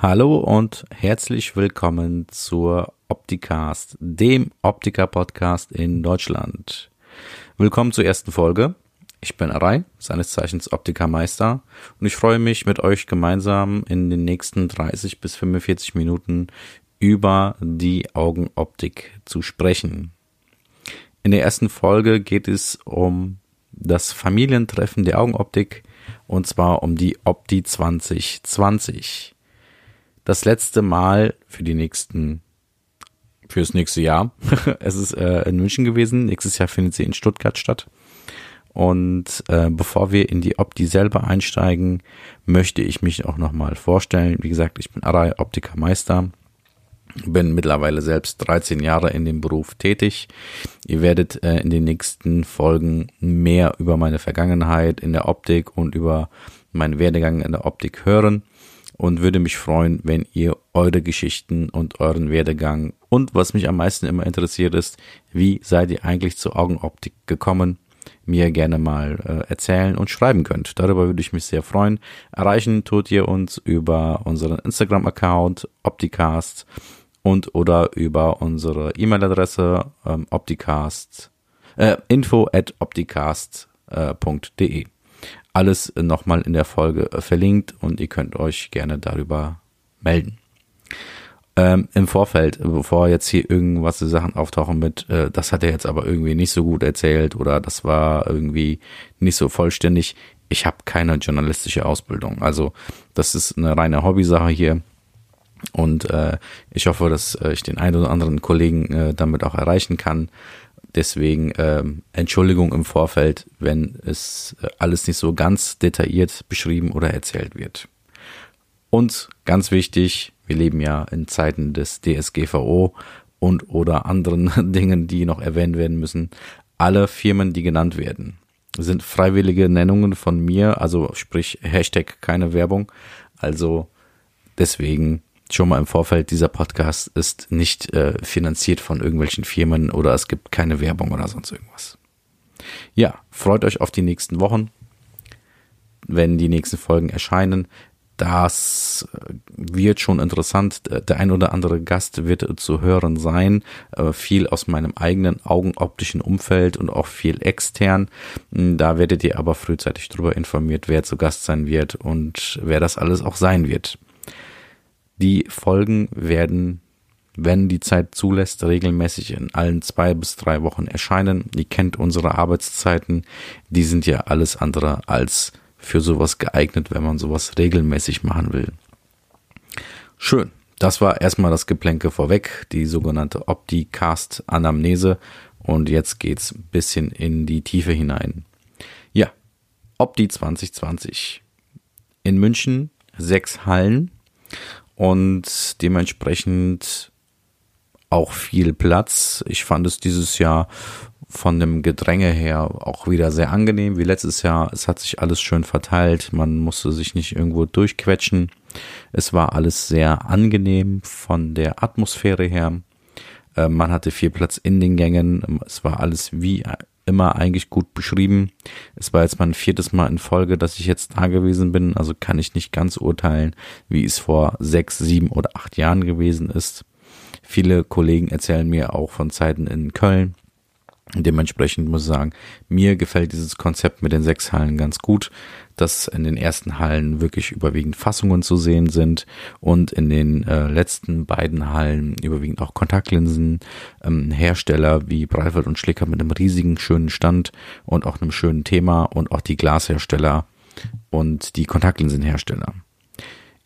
Hallo und herzlich willkommen zur Opticast, dem Optiker-Podcast in Deutschland. Willkommen zur ersten Folge. Ich bin Arai, seines Zeichens Optikermeister, und ich freue mich, mit euch gemeinsam in den nächsten 30 bis 45 Minuten über die Augenoptik zu sprechen. In der ersten Folge geht es um das Familientreffen der Augenoptik und zwar um die Opti 2020. Das letzte Mal für die nächsten fürs nächste Jahr. es ist äh, in München gewesen. Nächstes Jahr findet sie in Stuttgart statt. Und äh, bevor wir in die Opti selber einsteigen, möchte ich mich auch nochmal vorstellen. Wie gesagt, ich bin Arai Optikermeister. Bin mittlerweile selbst 13 Jahre in dem Beruf tätig. Ihr werdet äh, in den nächsten Folgen mehr über meine Vergangenheit in der Optik und über meinen Werdegang in der Optik hören und würde mich freuen, wenn ihr eure Geschichten und euren Werdegang und was mich am meisten immer interessiert ist, wie seid ihr eigentlich zur Augenoptik gekommen, mir gerne mal äh, erzählen und schreiben könnt. Darüber würde ich mich sehr freuen. Erreichen tut ihr uns über unseren Instagram-Account Opticast und oder über unsere E-Mail-Adresse ähm, opticast äh, info at opticast.de. Äh, alles nochmal in der Folge äh, verlinkt und ihr könnt euch gerne darüber melden. Ähm, Im Vorfeld, bevor jetzt hier irgendwas Sachen auftauchen mit, äh, das hat er jetzt aber irgendwie nicht so gut erzählt oder das war irgendwie nicht so vollständig. Ich habe keine journalistische Ausbildung. Also das ist eine reine Hobbysache hier. Und äh, ich hoffe, dass äh, ich den einen oder anderen Kollegen äh, damit auch erreichen kann. Deswegen ähm, Entschuldigung im Vorfeld, wenn es äh, alles nicht so ganz detailliert beschrieben oder erzählt wird. Und ganz wichtig, wir leben ja in Zeiten des DSGVO und oder anderen Dingen, die noch erwähnt werden müssen. Alle Firmen, die genannt werden, sind freiwillige Nennungen von mir, also sprich Hashtag keine Werbung. Also deswegen schon mal im Vorfeld, dieser Podcast ist nicht äh, finanziert von irgendwelchen Firmen oder es gibt keine Werbung oder sonst irgendwas. Ja, freut euch auf die nächsten Wochen, wenn die nächsten Folgen erscheinen. Das äh, wird schon interessant. Der ein oder andere Gast wird zu hören sein. Äh, viel aus meinem eigenen augenoptischen Umfeld und auch viel extern. Da werdet ihr aber frühzeitig darüber informiert, wer zu Gast sein wird und wer das alles auch sein wird. Die Folgen werden, wenn die Zeit zulässt, regelmäßig in allen zwei bis drei Wochen erscheinen. Ihr kennt unsere Arbeitszeiten. Die sind ja alles andere als für sowas geeignet, wenn man sowas regelmäßig machen will. Schön. Das war erstmal das Geplänke vorweg, die sogenannte Opti-Cast-Anamnese. Und jetzt geht's ein bisschen in die Tiefe hinein. Ja, Opti 2020. In München sechs Hallen und dementsprechend auch viel Platz. Ich fand es dieses Jahr von dem Gedränge her auch wieder sehr angenehm wie letztes Jahr. Es hat sich alles schön verteilt. Man musste sich nicht irgendwo durchquetschen. Es war alles sehr angenehm von der Atmosphäre her. Äh, man hatte viel Platz in den Gängen. Es war alles wie immer eigentlich gut beschrieben. Es war jetzt mein viertes Mal in Folge, dass ich jetzt da gewesen bin, also kann ich nicht ganz urteilen, wie es vor sechs, sieben oder acht Jahren gewesen ist. Viele Kollegen erzählen mir auch von Zeiten in Köln, Dementsprechend muss ich sagen, mir gefällt dieses Konzept mit den sechs Hallen ganz gut, dass in den ersten Hallen wirklich überwiegend Fassungen zu sehen sind und in den äh, letzten beiden Hallen überwiegend auch Kontaktlinsen, ähm, Hersteller wie Breitwald und Schlicker mit einem riesigen schönen Stand und auch einem schönen Thema und auch die Glashersteller und die Kontaktlinsenhersteller.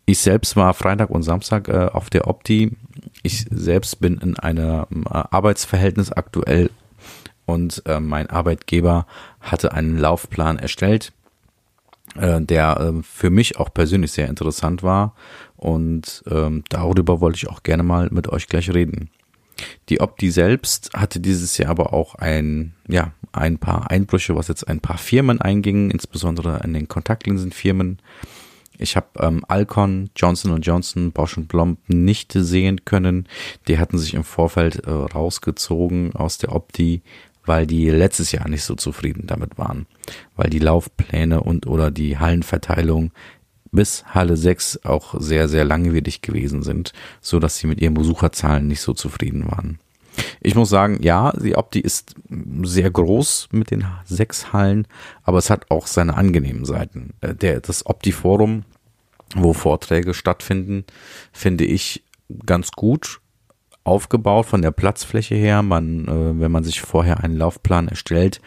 Ich selbst war Freitag und Samstag äh, auf der Opti. Ich selbst bin in einem äh, Arbeitsverhältnis aktuell und äh, mein Arbeitgeber hatte einen Laufplan erstellt, äh, der äh, für mich auch persönlich sehr interessant war und ähm, darüber wollte ich auch gerne mal mit euch gleich reden. Die Opti selbst hatte dieses Jahr aber auch ein, ja, ein paar Einbrüche, was jetzt ein paar Firmen eingingen, insbesondere in den Kontaktlinsenfirmen. Ich habe ähm, Alcon, Johnson Johnson, Bosch und Blomb nicht sehen können. Die hatten sich im Vorfeld äh, rausgezogen aus der Opti, weil die letztes Jahr nicht so zufrieden damit waren, weil die Laufpläne und oder die Hallenverteilung bis Halle 6 auch sehr, sehr langwierig gewesen sind, so dass sie mit ihren Besucherzahlen nicht so zufrieden waren. Ich muss sagen, ja, die Opti ist sehr groß mit den sechs Hallen, aber es hat auch seine angenehmen Seiten. Äh, der, das Opti-Forum, wo Vorträge stattfinden, finde ich ganz gut aufgebaut von der Platzfläche her. Man, äh, wenn man sich vorher einen Laufplan erstellt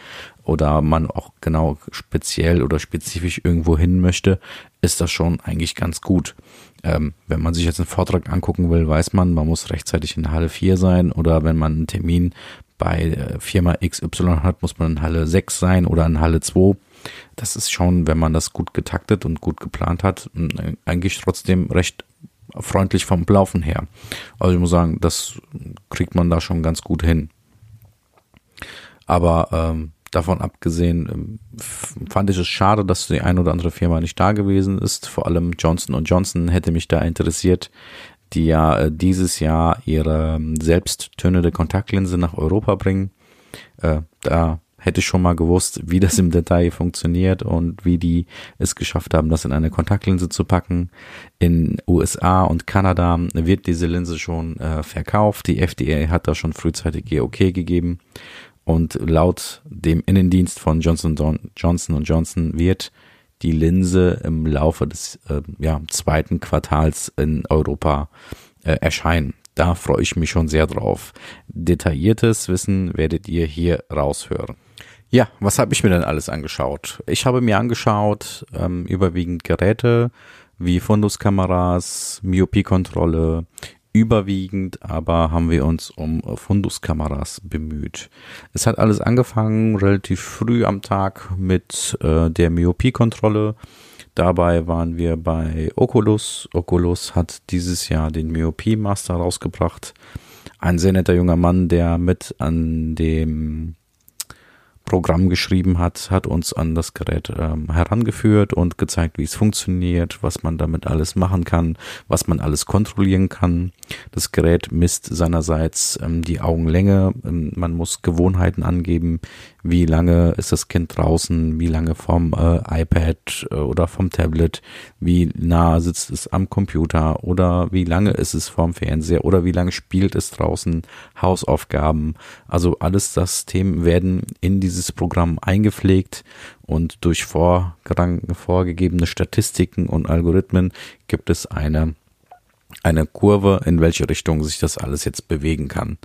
oder man auch genau speziell oder spezifisch irgendwo hin möchte, ist das schon eigentlich ganz gut. Ähm, wenn man sich jetzt einen Vortrag angucken will, weiß man, man muss rechtzeitig in Halle 4 sein oder wenn man einen Termin bei äh, Firma XY hat, muss man in Halle 6 sein oder in Halle 2. Das ist schon, wenn man das gut getaktet und gut geplant hat, eigentlich trotzdem recht freundlich vom Laufen her. Also ich muss sagen, das kriegt man da schon ganz gut hin. Aber ähm, davon abgesehen ähm, fand ich es schade, dass die ein oder andere Firma nicht da gewesen ist. Vor allem Johnson Johnson hätte mich da interessiert, die ja äh, dieses Jahr ihre ähm, selbsttönende Kontaktlinse nach Europa bringen. Äh, da hätte schon mal gewusst, wie das im Detail funktioniert und wie die es geschafft haben, das in eine Kontaktlinse zu packen. In USA und Kanada wird diese Linse schon äh, verkauft. Die FDA hat da schon frühzeitig ihr Okay gegeben. Und laut dem Innendienst von Johnson Johnson Johnson wird die Linse im Laufe des äh, ja, zweiten Quartals in Europa äh, erscheinen. Da freue ich mich schon sehr drauf. Detailliertes Wissen werdet ihr hier raushören. Ja, was habe ich mir denn alles angeschaut? Ich habe mir angeschaut ähm, überwiegend Geräte wie Funduskameras, Myopiekontrolle, überwiegend aber haben wir uns um Funduskameras bemüht. Es hat alles angefangen relativ früh am Tag mit äh, der Myopiekontrolle. Dabei waren wir bei Oculus. Oculus hat dieses Jahr den Myopie Master rausgebracht. Ein sehr netter junger Mann, der mit an dem Programm geschrieben hat, hat uns an das Gerät ähm, herangeführt und gezeigt, wie es funktioniert, was man damit alles machen kann, was man alles kontrollieren kann. Das Gerät misst seinerseits ähm, die Augenlänge. Ähm, man muss Gewohnheiten angeben, wie lange ist das Kind draußen, wie lange vom äh, iPad äh, oder vom Tablet, wie nah sitzt es am Computer oder wie lange ist es vorm Fernseher oder wie lange spielt es draußen, Hausaufgaben. Also alles das Themen werden in dieses Programm eingepflegt und durch vorgegebene Statistiken und Algorithmen gibt es eine eine Kurve, in welche Richtung sich das alles jetzt bewegen kann.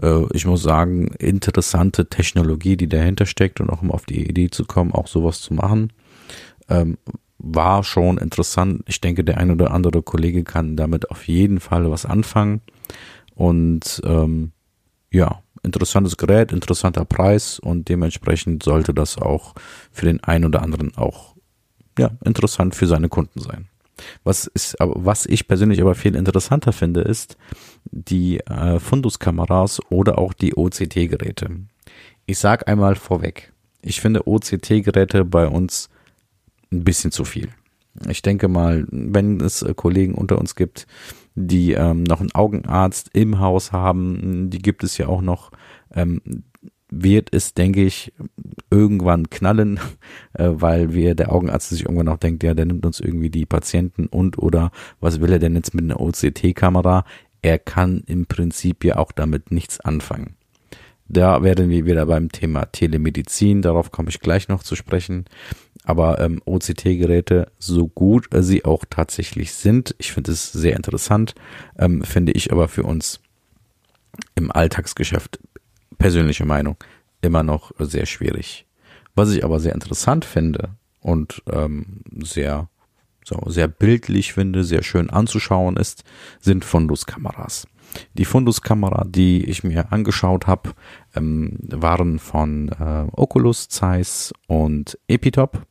Äh, ich muss sagen, interessante Technologie, die dahinter steckt und auch um auf die Idee zu kommen, auch sowas zu machen, ähm, war schon interessant. Ich denke, der ein oder andere Kollege kann damit auf jeden Fall was anfangen. Und ähm, ja, interessantes Gerät, interessanter Preis und dementsprechend sollte das auch für den einen oder anderen auch ja, interessant für seine Kunden sein. Was ist, was ich persönlich aber viel interessanter finde, ist die äh, Fundus-Kameras oder auch die OCT-Geräte. Ich sag einmal vorweg, ich finde OCT-Geräte bei uns ein bisschen zu viel. Ich denke mal, wenn es äh, Kollegen unter uns gibt, die ähm, noch einen Augenarzt im Haus haben, die gibt es ja auch noch, ähm, wird es, denke ich, irgendwann knallen, äh, weil wir der Augenarzt sich irgendwann auch denkt, ja, der nimmt uns irgendwie die Patienten und oder was will er denn jetzt mit einer OCT-Kamera? Er kann im Prinzip ja auch damit nichts anfangen. Da werden wir wieder beim Thema Telemedizin, darauf komme ich gleich noch zu sprechen. Aber ähm, OCT-Geräte, so gut äh, sie auch tatsächlich sind, ich finde es sehr interessant, ähm, finde ich aber für uns im Alltagsgeschäft persönliche Meinung, immer noch sehr schwierig. Was ich aber sehr interessant finde und ähm, sehr, so, sehr bildlich finde, sehr schön anzuschauen ist, sind Fundus-Kameras. Die Fundus-Kamera, die ich mir angeschaut habe, ähm, waren von äh, Oculus, Zeiss und Epitop.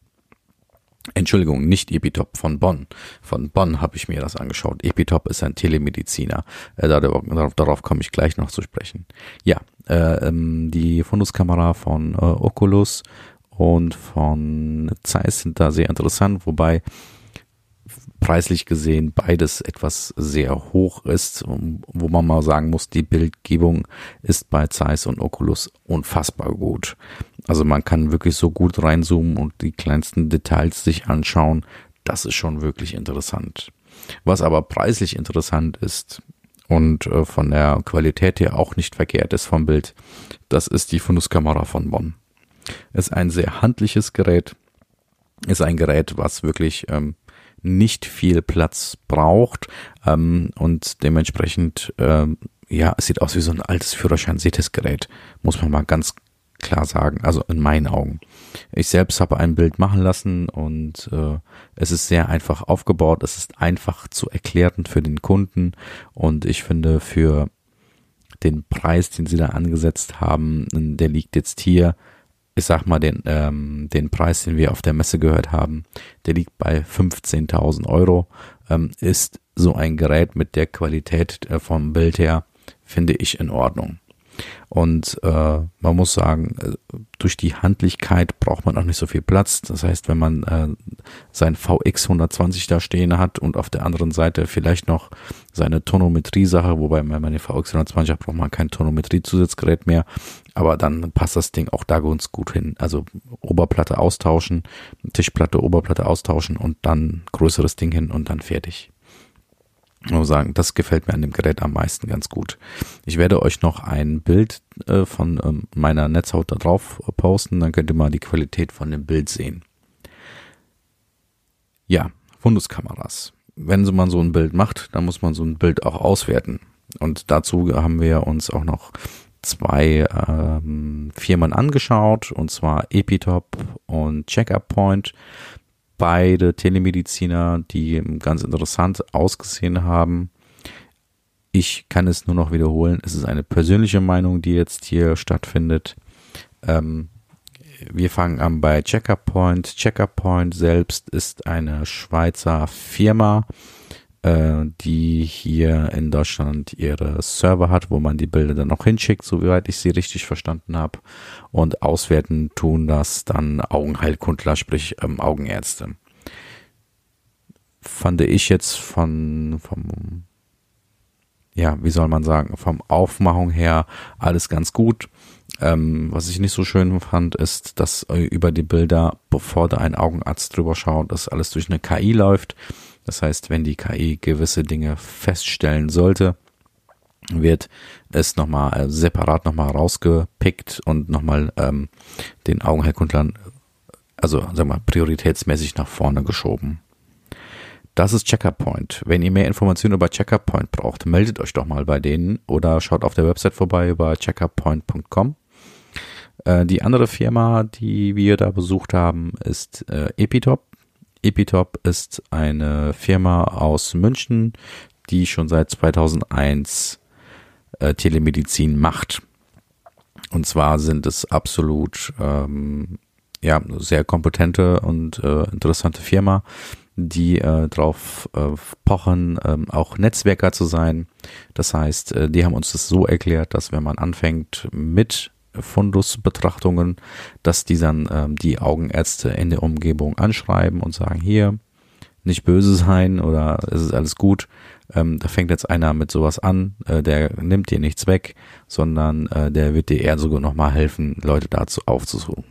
Entschuldigung, nicht Epitop von Bonn. Von Bonn habe ich mir das angeschaut. Epitop ist ein Telemediziner. Äh, darauf, darauf komme ich gleich noch zu sprechen. Ja, äh, ähm, die Funduskamera von äh, Oculus und von Zeiss sind da sehr interessant, wobei preislich gesehen beides etwas sehr hoch ist, wo man mal sagen muss, die Bildgebung ist bei Zeiss und Oculus unfassbar gut. Also man kann wirklich so gut reinzoomen und die kleinsten Details sich anschauen. Das ist schon wirklich interessant. Was aber preislich interessant ist und äh, von der Qualität her auch nicht verkehrt ist vom Bild, das ist die Funduskamera von Bonn. Ist ein sehr handliches Gerät, ist ein Gerät, was wirklich ähm, nicht viel Platz braucht ähm, und dementsprechend ähm, ja, es sieht aus wie so ein altes Führerschein-Sehtesgerät, muss man mal ganz klar sagen, also in meinen Augen. Ich selbst habe ein Bild machen lassen und äh, es ist sehr einfach aufgebaut, es ist einfach zu erklären für den Kunden und ich finde für den Preis, den sie da angesetzt haben, der liegt jetzt hier, ich sag mal den, ähm, den Preis, den wir auf der Messe gehört haben, der liegt bei 15.000 Euro, ähm, ist so ein Gerät mit der Qualität äh, vom Bild her, finde ich in Ordnung. Und äh, man muss sagen, äh, durch die Handlichkeit braucht man auch nicht so viel Platz. Das heißt, wenn man äh, sein VX 120 da stehen hat und auf der anderen Seite vielleicht noch seine Tonometrie-Sache, wobei wenn man den VX 120 hat, braucht man kein Tonometrie-Zusatzgerät mehr. Aber dann passt das Ding auch da ganz gut hin. Also Oberplatte austauschen, Tischplatte, Oberplatte austauschen und dann größeres Ding hin und dann fertig. Muss sagen, das gefällt mir an dem Gerät am meisten ganz gut. Ich werde euch noch ein Bild äh, von ähm, meiner Netzhaut da drauf posten, dann könnt ihr mal die Qualität von dem Bild sehen. Ja, Funduskameras. Wenn man so ein Bild macht, dann muss man so ein Bild auch auswerten. Und dazu haben wir uns auch noch zwei ähm, Firmen angeschaut, und zwar Epitop und Checkup Point beide Telemediziner, die ganz interessant ausgesehen haben. Ich kann es nur noch wiederholen. Es ist eine persönliche Meinung, die jetzt hier stattfindet. Ähm, wir fangen an bei Checkup Point. Checkup Point selbst ist eine Schweizer Firma, äh, die hier in Deutschland ihre Server hat, wo man die Bilder dann noch hinschickt, soweit ich sie richtig verstanden habe. Und auswerten tun das dann Augenheilkundler, sprich ähm, Augenärzte. Fand ich jetzt von, vom, ja, wie soll man sagen, vom Aufmachung her alles ganz gut. Ähm, was ich nicht so schön fand, ist, dass über die Bilder, bevor da ein Augenarzt drüber schaut, dass alles durch eine KI läuft. Das heißt, wenn die KI gewisse Dinge feststellen sollte, wird es nochmal äh, separat nochmal rausgepickt und nochmal ähm, den Augenheilkundlern, also sagen wir prioritätsmäßig nach vorne geschoben. Das ist Checkerpoint. Wenn ihr mehr Informationen über Checkerpoint braucht, meldet euch doch mal bei denen oder schaut auf der Website vorbei über checkerpoint.com. Äh, die andere Firma, die wir da besucht haben, ist äh, Epitop. Epitop ist eine Firma aus München, die schon seit 2001 äh, Telemedizin macht. Und zwar sind es absolut ähm, ja sehr kompetente und äh, interessante Firma, die äh, darauf äh, pochen, äh, auch Netzwerker zu sein. Das heißt, äh, die haben uns das so erklärt, dass wenn man anfängt mit Fundusbetrachtungen, dass die dann ähm, die Augenärzte in der Umgebung anschreiben und sagen, hier, nicht böse sein oder es ist alles gut. Ähm, da fängt jetzt einer mit sowas an, äh, der nimmt dir nichts weg, sondern äh, der wird dir eher sogar nochmal helfen, Leute dazu aufzusuchen.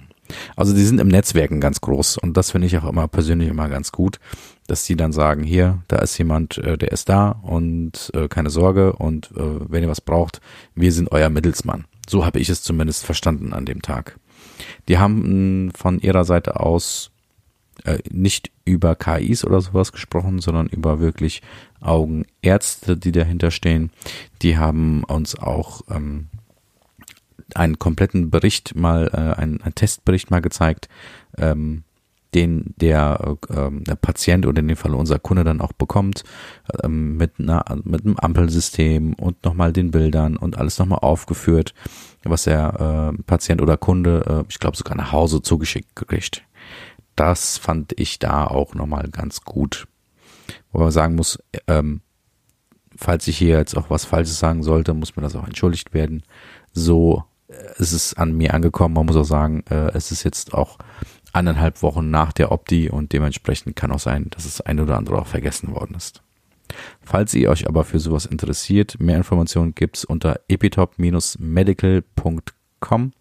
Also die sind im Netzwerken ganz groß und das finde ich auch immer persönlich immer ganz gut, dass die dann sagen, hier, da ist jemand, äh, der ist da und äh, keine Sorge und äh, wenn ihr was braucht, wir sind euer Mittelsmann. So habe ich es zumindest verstanden an dem Tag. Die haben von ihrer Seite aus äh, nicht über KIs oder sowas gesprochen, sondern über wirklich Augenärzte, die dahinter stehen. Die haben uns auch ähm, einen kompletten Bericht mal, äh, einen, einen Testbericht mal gezeigt, ähm, den der, äh, der Patient oder in dem Fall unser Kunde dann auch bekommt, ähm, mit, einer, mit einem Ampelsystem und nochmal den Bildern und alles nochmal aufgeführt, was der äh, Patient oder Kunde, äh, ich glaube sogar nach Hause zugeschickt kriegt. Das fand ich da auch nochmal ganz gut. Wo man sagen muss, ähm, falls ich hier jetzt auch was Falsches sagen sollte, muss mir das auch entschuldigt werden. So es ist an mir angekommen. Man muss auch sagen, äh, es ist jetzt auch eineinhalb Wochen nach der Opti und dementsprechend kann auch sein, dass das ein oder andere auch vergessen worden ist. Falls ihr euch aber für sowas interessiert, mehr Informationen gibt's unter epitop-medical.com.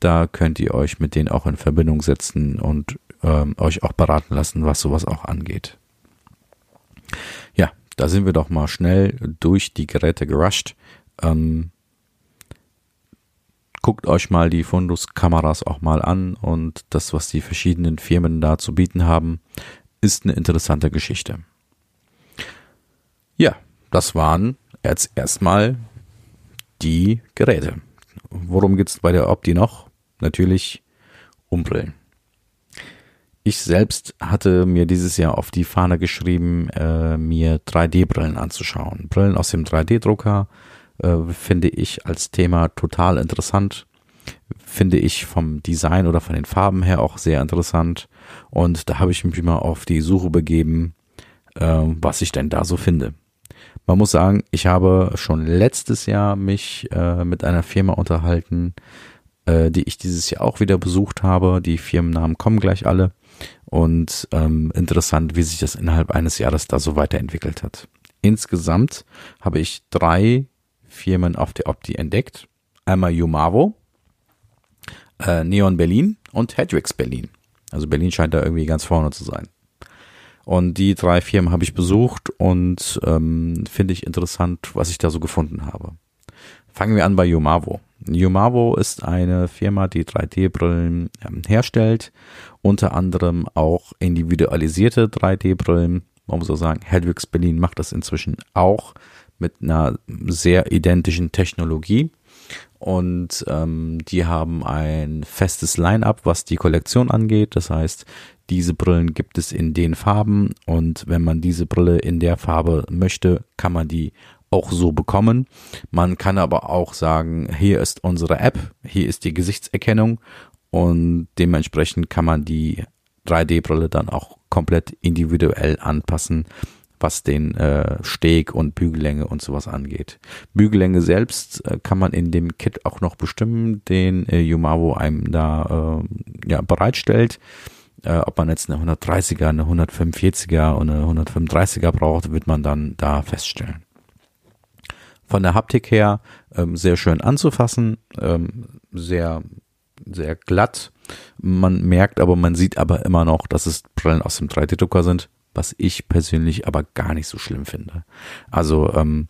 Da könnt ihr euch mit denen auch in Verbindung setzen und ähm, euch auch beraten lassen, was sowas auch angeht. Ja, da sind wir doch mal schnell durch die Geräte gerusht. Ähm, guckt euch mal die Fundus-Kameras auch mal an und das, was die verschiedenen Firmen da zu bieten haben, ist eine interessante Geschichte. Ja, das waren jetzt erstmal die Geräte. Worum geht's bei der Opti noch? Natürlich um Brillen. Ich selbst hatte mir dieses Jahr auf die Fahne geschrieben, äh, mir 3D-Brillen anzuschauen. Brillen aus dem 3D-Drucker äh, finde ich als Thema total interessant. Finde ich vom Design oder von den Farben her auch sehr interessant. Und da habe ich mich mal auf die Suche begeben, äh, was ich denn da so finde. Man muss sagen, ich habe schon letztes Jahr mich äh, mit einer Firma unterhalten, äh, die ich dieses Jahr auch wieder besucht habe. Die Firmennamen kommen gleich alle. Und ähm, interessant, wie sich das innerhalb eines Jahres da so weiterentwickelt hat. Insgesamt habe ich drei Firmen auf der Opti entdeckt. Einmal Yumavo, äh, Neon Berlin und Hedrix Berlin. Also Berlin scheint da irgendwie ganz vorne zu sein. Und die drei Firmen habe ich besucht und ähm, finde ich interessant, was ich da so gefunden habe. Fangen wir an bei Yumavo. Yumavo ist eine Firma, die 3D-Brillen ähm, herstellt, unter anderem auch individualisierte 3D-Brillen. Man muss auch sagen, Hedwigs Berlin macht das inzwischen auch mit einer sehr identischen Technologie. Und ähm, die haben ein festes Line-up, was die Kollektion angeht. Das heißt, diese Brillen gibt es in den Farben und wenn man diese Brille in der Farbe möchte, kann man die auch so bekommen. Man kann aber auch sagen, hier ist unsere App, hier ist die Gesichtserkennung und dementsprechend kann man die 3D-Brille dann auch komplett individuell anpassen, was den äh, Steg und Bügellänge und sowas angeht. Bügellänge selbst äh, kann man in dem Kit auch noch bestimmen, den äh, Yumavo einem da äh, ja, bereitstellt. Äh, ob man jetzt eine 130er, eine 145er und eine 135er braucht, wird man dann da feststellen. Von der Haptik her ähm, sehr schön anzufassen, ähm, sehr, sehr glatt. Man merkt aber, man sieht aber immer noch, dass es Brillen aus dem 3D-Drucker sind, was ich persönlich aber gar nicht so schlimm finde. Also ähm,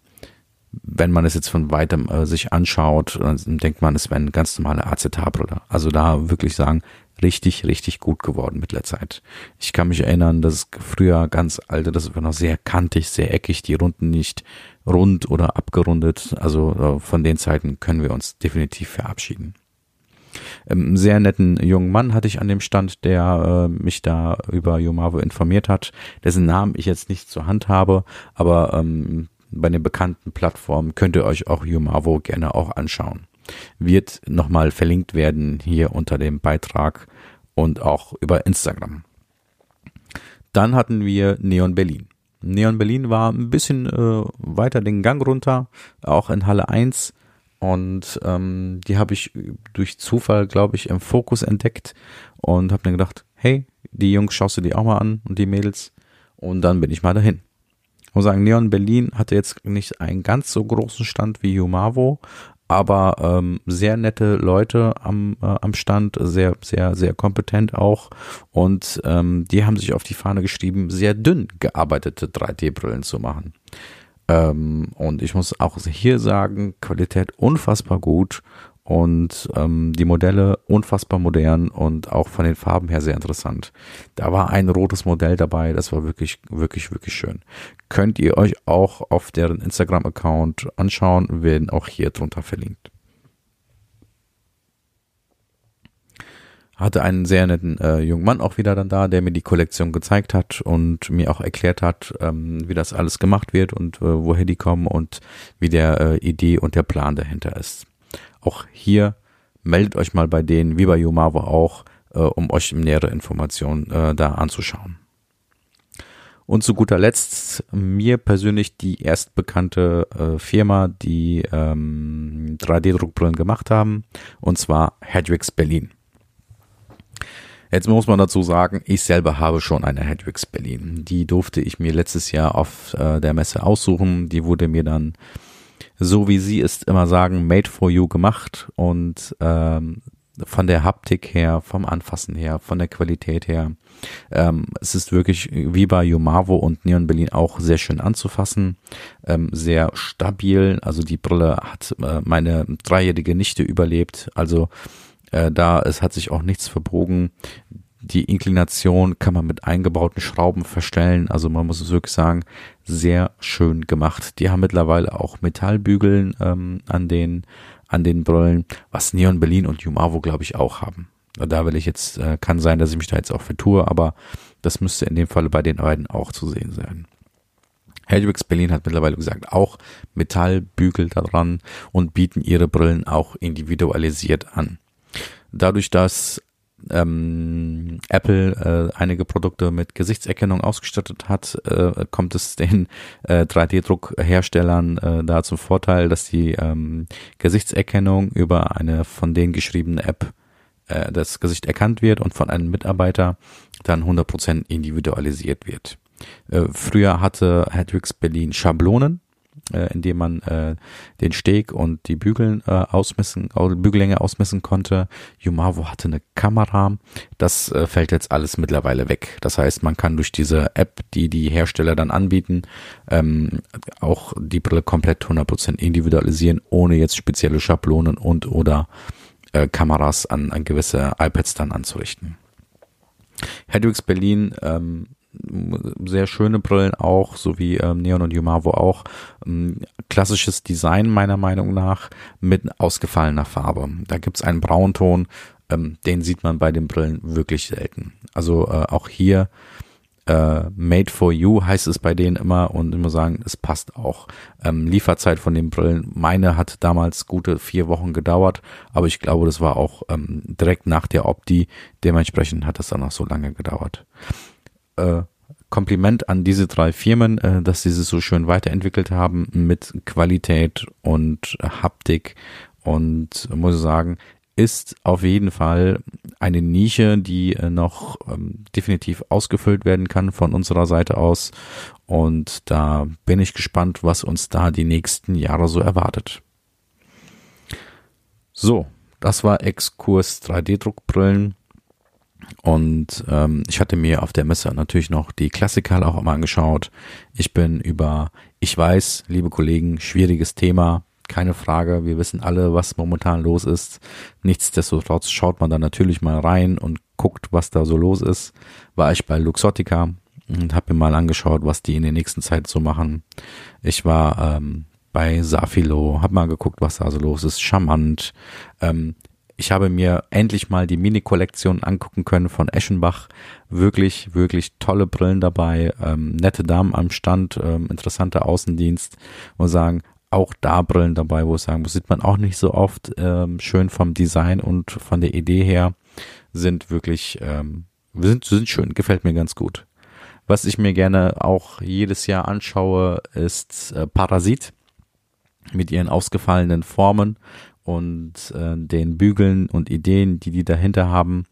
wenn man es jetzt von weitem äh, sich anschaut, dann denkt man, es wäre eine ganz normale Acetabbrille. Also da wirklich sagen, richtig, richtig gut geworden mit der Zeit. Ich kann mich erinnern, dass früher ganz alte, das war noch sehr kantig, sehr eckig, die Runden nicht rund oder abgerundet. Also äh, von den Zeiten können wir uns definitiv verabschieden. Ähm, sehr netten jungen Mann hatte ich an dem Stand, der äh, mich da über Yomavo informiert hat, dessen Namen ich jetzt nicht zur Hand habe, aber ähm, bei den bekannten Plattformen könnt ihr euch auch Yumavo gerne auch anschauen. Wird nochmal verlinkt werden hier unter dem Beitrag und auch über Instagram. Dann hatten wir Neon Berlin. Neon Berlin war ein bisschen äh, weiter den Gang runter, auch in Halle 1. Und ähm, die habe ich durch Zufall, glaube ich, im Fokus entdeckt und habe mir gedacht, hey, die Jungs schaust du dir auch mal an und die Mädels. Und dann bin ich mal dahin. Ich muss sagen, Neon Berlin hatte jetzt nicht einen ganz so großen Stand wie Humavo, aber ähm, sehr nette Leute am, äh, am Stand, sehr, sehr, sehr kompetent auch. Und ähm, die haben sich auf die Fahne geschrieben, sehr dünn gearbeitete 3D-Brillen zu machen. Ähm, und ich muss auch hier sagen, Qualität unfassbar gut und ähm, die Modelle unfassbar modern und auch von den Farben her sehr interessant. Da war ein rotes Modell dabei, das war wirklich, wirklich, wirklich schön. Könnt ihr euch auch auf deren Instagram-Account anschauen, werden auch hier drunter verlinkt. Hatte einen sehr netten äh, jungen Mann auch wieder dann da, der mir die Kollektion gezeigt hat und mir auch erklärt hat, ähm, wie das alles gemacht wird und äh, woher die kommen und wie der äh, Idee und der Plan dahinter ist. Auch hier meldet euch mal bei denen, wie bei Yomavo auch, äh, um euch nähere Informationen äh, da anzuschauen. Und zu guter Letzt mir persönlich die erstbekannte äh, Firma, die ähm, 3D-Druckbrillen gemacht haben, und zwar Hedrix Berlin. Jetzt muss man dazu sagen, ich selber habe schon eine Hedrix Berlin. Die durfte ich mir letztes Jahr auf äh, der Messe aussuchen. Die wurde mir dann so wie sie es immer sagen, made for you gemacht und ähm, von der Haptik her, vom Anfassen her, von der Qualität her. Ähm, es ist wirklich wie bei Yomavo und Neon Berlin auch sehr schön anzufassen, ähm, sehr stabil. Also die Brille hat äh, meine dreijährige Nichte überlebt. Also äh, da es hat sich auch nichts verbogen. Die Inklination kann man mit eingebauten Schrauben verstellen. Also man muss es wirklich sagen, sehr schön gemacht. Die haben mittlerweile auch Metallbügeln ähm, an den an den Brillen, was Neon Berlin und Jumavo glaube ich auch haben. Da will ich jetzt, äh, kann sein, dass ich mich da jetzt auch vertue, aber das müsste in dem Falle bei den beiden auch zu sehen sein. Hedwigs Berlin hat mittlerweile gesagt, auch Metallbügel daran und bieten ihre Brillen auch individualisiert an. Dadurch, dass ähm, Apple äh, einige Produkte mit Gesichtserkennung ausgestattet hat, äh, kommt es den äh, 3D-Druckherstellern äh, da zum Vorteil, dass die ähm, Gesichtserkennung über eine von denen geschriebene App äh, das Gesicht erkannt wird und von einem Mitarbeiter dann 100% individualisiert wird. Äh, früher hatte Hedwigs Berlin Schablonen, äh, indem man äh, den Steg und die Bügeln äh, ausmessen, Bügellänge ausmessen konnte. Yumavo hatte eine Kamera. Das äh, fällt jetzt alles mittlerweile weg. Das heißt, man kann durch diese App, die die Hersteller dann anbieten, ähm, auch die Brille komplett 100% individualisieren, ohne jetzt spezielle Schablonen und oder äh, Kameras an, an gewisse iPads dann anzurichten. Hedwigs Berlin ähm, sehr schöne Brillen auch, so wie ähm, Neon und Yumavo auch. Ähm, klassisches Design meiner Meinung nach mit ausgefallener Farbe. Da gibt's einen Braunton, ähm, den sieht man bei den Brillen wirklich selten. Also äh, auch hier äh, Made for You heißt es bei denen immer und immer sagen, es passt auch. Ähm, Lieferzeit von den Brillen, meine hat damals gute vier Wochen gedauert, aber ich glaube, das war auch ähm, direkt nach der Opti, dementsprechend hat das dann auch so lange gedauert äh, Kompliment an diese drei Firmen, äh, dass sie sich so schön weiterentwickelt haben mit Qualität und Haptik und muss ich sagen, ist auf jeden Fall eine Nische, die äh, noch ähm, definitiv ausgefüllt werden kann von unserer Seite aus. Und da bin ich gespannt, was uns da die nächsten Jahre so erwartet. So, das war Exkurs 3D-Druckbrillen. Und ähm, ich hatte mir auf der Messe natürlich noch die Klassiker auch mal angeschaut. Ich bin über, ich weiß, liebe Kollegen, schwieriges Thema, keine Frage. Wir wissen alle, was momentan los ist. Nichtsdestotrotz schaut man da natürlich mal rein und guckt, was da so los ist. War ich bei Luxottica und habe mir mal angeschaut, was die in der nächsten Zeit so machen. Ich war ähm, bei Safilo, habe mal geguckt, was da so los ist. Charmant. Ähm, ich habe mir endlich mal die Mini-Kollektion angucken können von Eschenbach. Wirklich, wirklich tolle Brillen dabei, ähm, nette Damen am Stand, ähm, interessanter Außendienst. Muss sagen, auch da Brillen dabei, wo ich sagen muss, sieht man auch nicht so oft. Ähm, schön vom Design und von der Idee her sind wirklich, ähm, sind, sind schön, gefällt mir ganz gut. Was ich mir gerne auch jedes Jahr anschaue, ist äh, Parasit mit ihren ausgefallenen Formen und äh, den Bügeln und Ideen, die die dahinter haben,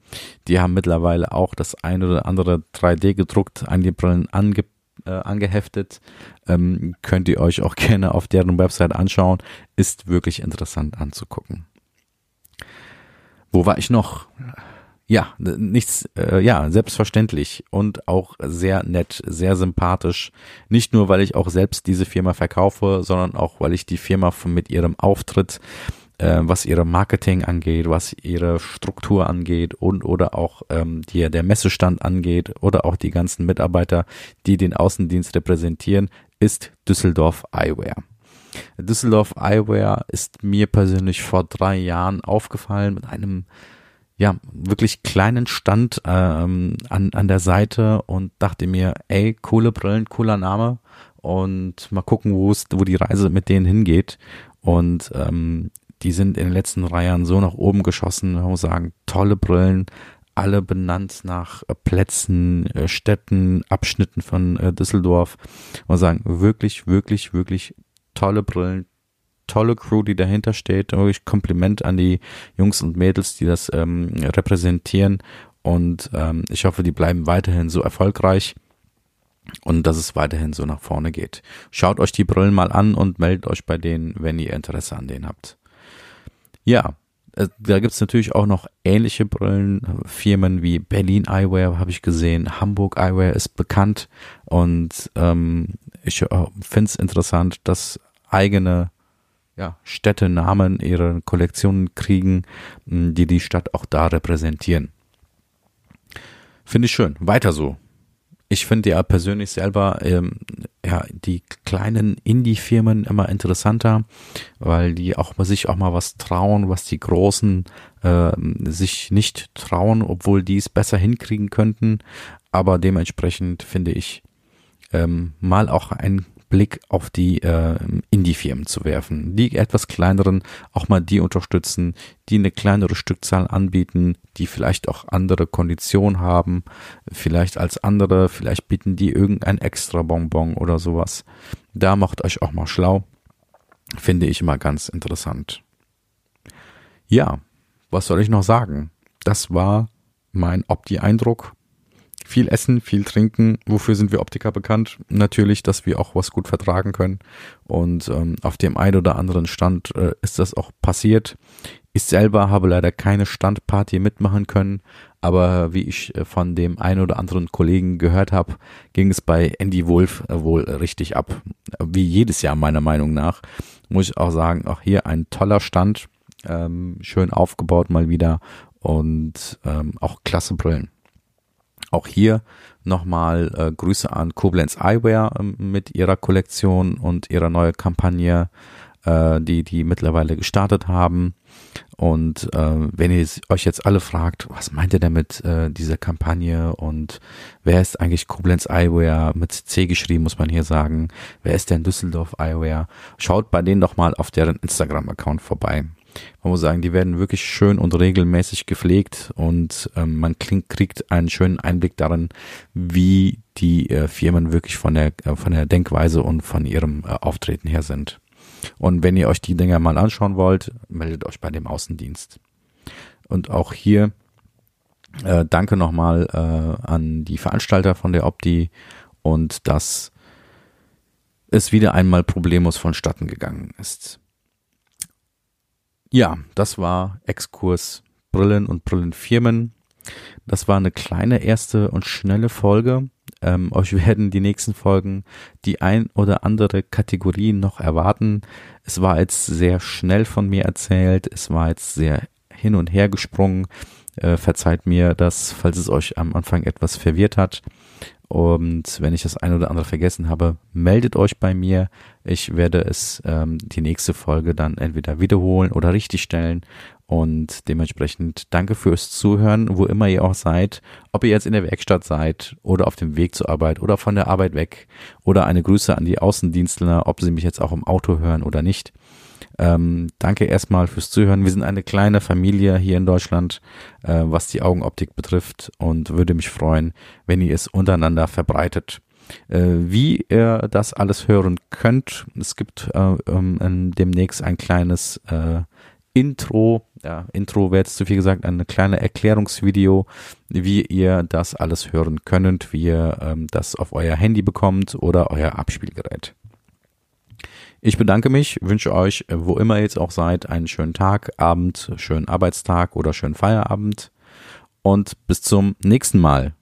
die haben mittlerweile auch das ein oder andere 3D gedruckt an die Brillen ange, äh, angeheftet. Ähm, könnt ihr euch auch gerne auf deren Website anschauen. Ist wirklich interessant anzugucken. Wo war ich noch? Ja, nichts, äh, ja, selbstverständlich und auch sehr nett, sehr sympathisch. Nicht nur, weil ich auch selbst diese Firma verkaufe, sondern auch, weil ich die Firma von, mit ihrem Auftritt äh, was ihre Marketing angeht, was ihre Struktur angeht und oder auch ähm, die, der Messestand angeht oder auch die ganzen Mitarbeiter, die den Außendienst repräsentieren, ist Düsseldorf Eyewear. Düsseldorf Eyewear ist mir persönlich vor drei Jahren aufgefallen mit einem ja, wirklich kleinen Stand ähm, an, an der Seite und dachte mir, ey, coole Brillen, cooler Name und mal gucken, wo es, wo die Reise mit denen hingeht. Und ähm, die sind in den letzten drei Jahren so nach oben geschossen, man muss sagen, tolle Brillen, alle benannt nach äh, Plätzen, äh, Städten, Abschnitten von äh, Düsseldorf. Man muss sagen, wirklich, wirklich, wirklich tolle Brillen, tolle Crew, die dahinter steht. Wirklich Kompliment an die Jungs und Mädels, die das ähm, repräsentieren. Und ähm, ich hoffe, die bleiben weiterhin so erfolgreich und dass es weiterhin so nach vorne geht. Schaut euch die Brillen mal an und meldet euch bei denen, wenn ihr Interesse an denen habt. Ja, Äh, da gibt's natürlich auch noch ähnliche Brillen. Firmen wie Berlin Eyewear habe ich gesehen, Hamburg Eyewear ist bekannt und ähm, ich äh, finde es interessant, dass eigene ja, Städtenamen ihre Kollektionen kriegen, die die Stadt auch da repräsentieren. Finde ich schön. Weiter so ich finde ja persönlich selber ähm, ja die kleinen Indie-Firmen immer interessanter, weil die auch mal sich auch mal was trauen, was die großen äh, sich nicht trauen, obwohl die es besser hinkriegen könnten. Aber dementsprechend finde ich ähm, mal auch ein Blick auf die äh, Indie-Firmen zu werfen. Die etwas kleineren auch mal die unterstützen, die eine kleinere Stückzahl anbieten, die vielleicht auch andere Konditionen haben, vielleicht als andere, vielleicht bieten die irgendein extra Bonbon oder sowas. Da macht euch auch mal schlau. Finde ich immer ganz interessant. Ja, was soll ich noch sagen? Das war mein Opti-Eindruck viel essen, viel trinken. Wofür sind wir Optiker bekannt? Natürlich, dass wir auch was gut vertragen können. Und ähm, auf dem einen oder anderen Stand äh, ist das auch passiert. Ich selber habe leider keine Standparty mitmachen können, aber wie ich äh, von dem einen oder anderen Kollegen gehört habe, ging es bei Andy Wolf äh, wohl richtig ab. Wie jedes Jahr meiner Meinung nach. Muss ich auch sagen, auch hier ein toller Stand, ähm, schön aufgebaut mal wieder und ähm, auch klasse Brillen. Auch hier nochmal äh, Grüße an Koblenz Eyewear äh, mit ihrer Kollektion und ihrer neuen Kampagne, äh, die die mittlerweile gestartet haben. Und äh, wenn ihr euch jetzt alle fragt, was meint ihr denn mit äh, dieser Kampagne und wer ist eigentlich Koblenz Eyewear mit C geschrieben, muss man hier sagen, wer ist denn Düsseldorf Eyewear? Schaut bei denen doch mal auf deren Instagram-Account vorbei man muss sagen, die werden wirklich schön und regelmäßig gepflegt und ähm, man kriegt einen schönen Einblick darin, wie die äh, Firmen wirklich von der, äh, von der Denkweise und von ihrem äh, Auftreten her sind. Und wenn ihr euch die Dinger mal anschauen wollt, meldet euch bei dem Außendienst. Und auch hier äh, danke nochmal äh, an die Veranstalter von der Opti und dass es wieder einmal problemlos vonstatten gegangen ist. Ja, das war Exkurs Brillen und Brillenfirmen. Das war eine kleine erste und schnelle Folge. Ähm, euch werden die nächsten Folgen die ein oder andere Kategorie noch erwarten. Es war jetzt sehr schnell von mir erzählt. Es war jetzt sehr hin und her gesprungen. Äh, verzeiht mir das, falls es euch am Anfang etwas verwirrt hat. Und wenn ich das ein oder andere vergessen habe, meldet euch bei mir. Ich werde es ähm, die nächste Folge dann entweder wiederholen oder richtigstellen. Und dementsprechend danke fürs Zuhören, wo immer ihr auch seid. Ob ihr jetzt in der Werkstatt seid oder auf dem Weg zur Arbeit oder von der Arbeit weg. Oder eine Grüße an die Außendienstler, ob sie mich jetzt auch im Auto hören oder nicht. Ähm, danke erstmal fürs Zuhören. Wir sind eine kleine Familie hier in Deutschland, äh, was die Augenoptik betrifft und würde mich freuen, wenn ihr es untereinander verbreitet. Äh, wie ihr das alles hören könnt, es gibt äh, ähm, demnächst ein kleines äh, Intro, ja, Intro wäre jetzt zu viel gesagt, ein kleines Erklärungsvideo, wie ihr das alles hören könnt, wie ihr ähm, das auf euer Handy bekommt oder euer Abspielgerät. Ich bedanke mich, wünsche euch, wo immer ihr jetzt auch seid, einen schönen Tag, Abend, schönen Arbeitstag oder schönen Feierabend und bis zum nächsten Mal.